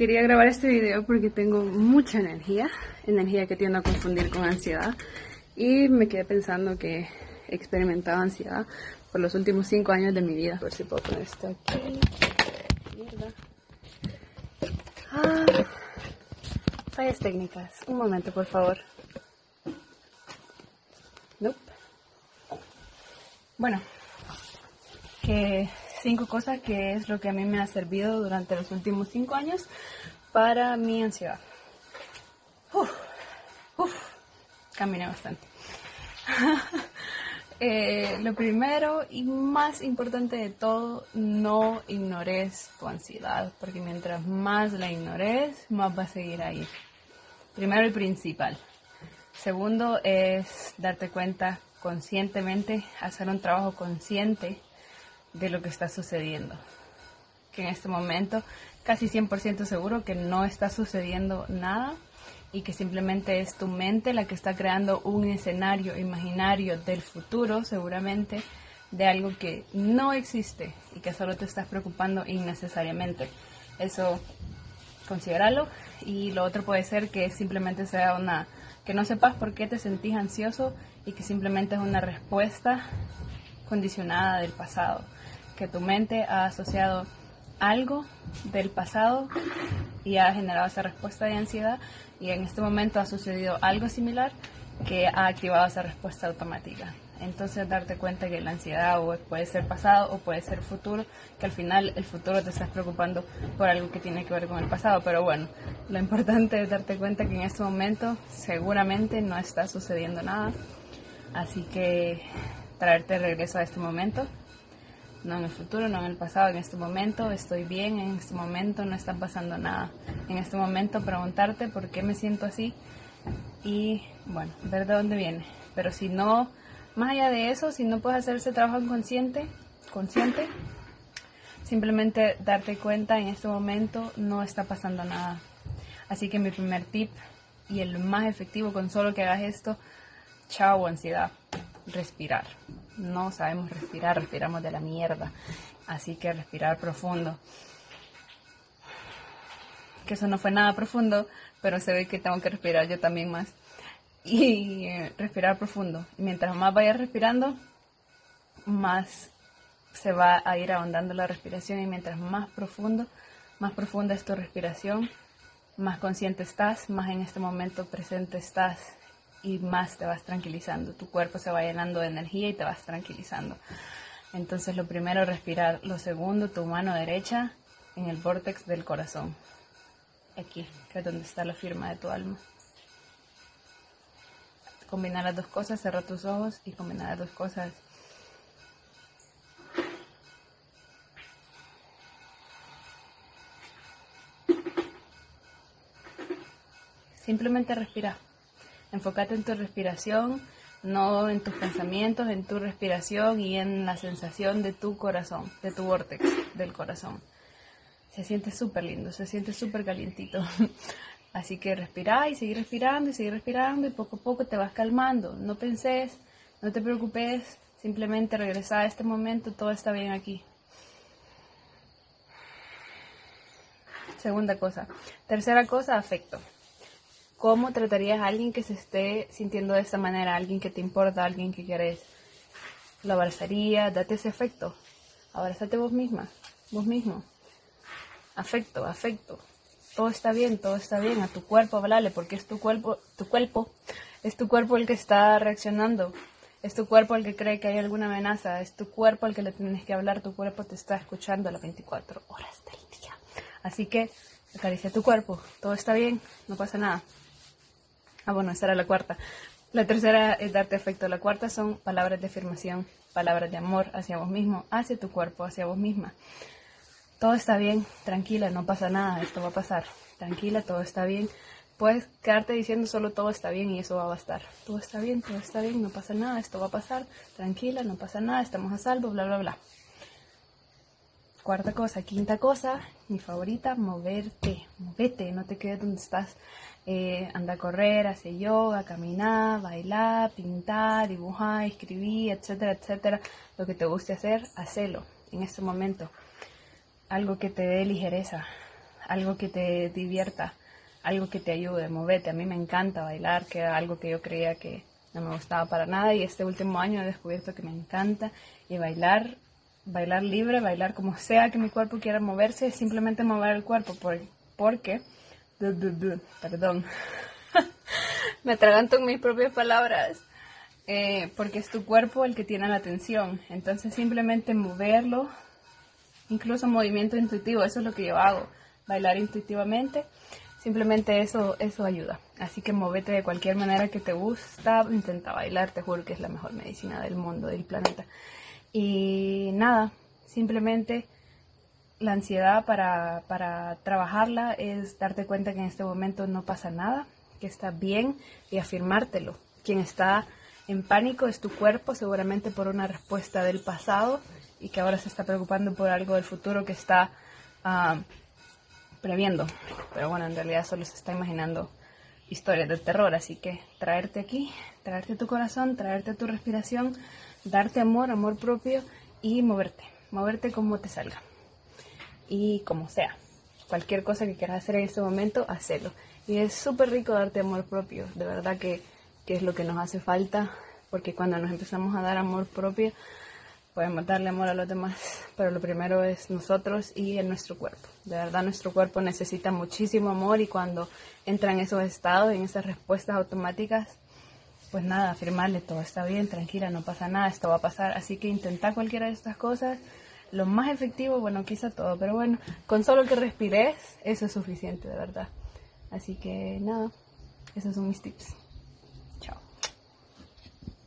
Quería grabar este video porque tengo mucha energía, energía que tiendo a confundir con ansiedad y me quedé pensando que he experimentado ansiedad por los últimos cinco años de mi vida. A ver si puedo poner esto aquí. Mierda. Ah, fallas técnicas. Un momento, por favor. Nope. Bueno, que cinco cosas que es lo que a mí me ha servido durante los últimos cinco años para mi ansiedad. Uf, uf, caminé bastante. Eh, lo primero y más importante de todo, no ignores tu ansiedad, porque mientras más la ignores, más va a seguir ahí. Primero y principal. Segundo es darte cuenta conscientemente, hacer un trabajo consciente de lo que está sucediendo. Que en este momento casi 100% seguro que no está sucediendo nada y que simplemente es tu mente la que está creando un escenario imaginario del futuro, seguramente, de algo que no existe y que solo te estás preocupando innecesariamente. Eso, considéralo. Y lo otro puede ser que simplemente sea una, que no sepas por qué te sentís ansioso y que simplemente es una respuesta condicionada del pasado, que tu mente ha asociado algo del pasado y ha generado esa respuesta de ansiedad y en este momento ha sucedido algo similar que ha activado esa respuesta automática. Entonces darte cuenta que la ansiedad puede ser pasado o puede ser futuro, que al final el futuro te estás preocupando por algo que tiene que ver con el pasado. Pero bueno, lo importante es darte cuenta que en este momento seguramente no está sucediendo nada. Así que traerte regreso a este momento, no en el futuro, no en el pasado, en este momento estoy bien, en este momento no está pasando nada. En este momento preguntarte por qué me siento así y bueno, ver de dónde viene. Pero si no, más allá de eso, si no puedes hacer ese trabajo consciente, consciente, simplemente darte cuenta en este momento no está pasando nada. Así que mi primer tip y el más efectivo con solo que hagas esto, chao ansiedad, respirar no sabemos respirar, respiramos de la mierda. Así que respirar profundo. Que eso no fue nada profundo, pero se ve que tengo que respirar yo también más. Y eh, respirar profundo. mientras más vayas respirando, más se va a ir ahondando la respiración y mientras más profundo, más profunda es tu respiración, más consciente estás, más en este momento presente estás y más te vas tranquilizando. Tu cuerpo se va llenando de energía y te vas tranquilizando. Entonces lo primero, respirar. Lo segundo, tu mano derecha en el vórtex del corazón. Aquí, que es donde está la firma de tu alma. Combinar las dos cosas, cerrar tus ojos y combinar las dos cosas. Simplemente respirar. Enfócate en tu respiración, no en tus pensamientos, en tu respiración y en la sensación de tu corazón, de tu vórtex del corazón. Se siente súper lindo, se siente súper calientito. Así que respira y seguir respirando y seguir respirando y poco a poco te vas calmando. No penses, no te preocupes, simplemente regresa a este momento, todo está bien aquí. Segunda cosa. Tercera cosa, afecto. ¿Cómo tratarías a alguien que se esté sintiendo de esta manera? Alguien que te importa, alguien que quieres. Lo abrazaría, date ese afecto. Abrázate vos misma, vos mismo. Afecto, afecto. Todo está bien, todo está bien. A tu cuerpo hablale, porque es tu cuerpo, tu cuerpo, es tu cuerpo el que está reaccionando. Es tu cuerpo el que cree que hay alguna amenaza. Es tu cuerpo el que le tienes que hablar. Tu cuerpo te está escuchando a las 24 horas del día. Así que acaricia tu cuerpo. Todo está bien, no pasa nada. Ah, bueno, esa era la cuarta. La tercera es darte afecto. La cuarta son palabras de afirmación, palabras de amor hacia vos mismo, hacia tu cuerpo, hacia vos misma. Todo está bien, tranquila, no pasa nada, esto va a pasar. Tranquila, todo está bien. Puedes quedarte diciendo solo todo está bien y eso va a bastar. Todo está bien, todo está bien, no pasa nada, esto va a pasar. Tranquila, no pasa nada, estamos a salvo, bla, bla, bla. Cuarta cosa, quinta cosa, mi favorita, moverte, movete, no te quedes donde estás. Eh, anda a correr, hacer yoga, caminar, bailar, pintar, dibujar, escribir, etcétera, etcétera. Lo que te guste hacer, hacelo en este momento. Algo que te dé ligereza, algo que te divierta, algo que te ayude, movete. A mí me encanta bailar, que era algo que yo creía que no me gustaba para nada y este último año he descubierto que me encanta y bailar, bailar libre, bailar como sea que mi cuerpo quiera moverse, simplemente mover el cuerpo por, porque, perdón, me atraganto en mis propias palabras. Eh, porque es tu cuerpo el que tiene la atención. Entonces simplemente moverlo, incluso movimiento intuitivo, eso es lo que yo hago, bailar intuitivamente Simplemente eso, eso ayuda. Así que movete de cualquier manera que te gusta, intenta bailar, te juro que es la mejor medicina del mundo, del planeta. Y nada, simplemente la ansiedad para, para trabajarla es darte cuenta que en este momento no pasa nada, que está bien y afirmártelo. Quien está en pánico es tu cuerpo, seguramente por una respuesta del pasado y que ahora se está preocupando por algo del futuro que está ah, previendo. Pero bueno, en realidad solo se está imaginando historias de terror, así que traerte aquí, traerte tu corazón, traerte tu respiración, darte amor, amor propio y moverte, moverte como te salga y como sea. Cualquier cosa que quieras hacer en este momento, hacelo. Y es súper rico darte amor propio, de verdad que, que es lo que nos hace falta, porque cuando nos empezamos a dar amor propio, podemos darle amor a los demás, pero lo primero es nosotros y en nuestro cuerpo. De verdad, nuestro cuerpo necesita muchísimo amor y cuando entra en esos estados, en esas respuestas automáticas, pues nada, afirmarle todo está bien, tranquila, no pasa nada, esto va a pasar. Así que intenta cualquiera de estas cosas. Lo más efectivo, bueno, quizá todo, pero bueno, con solo que respires, eso es suficiente, de verdad. Así que nada, esos son mis tips.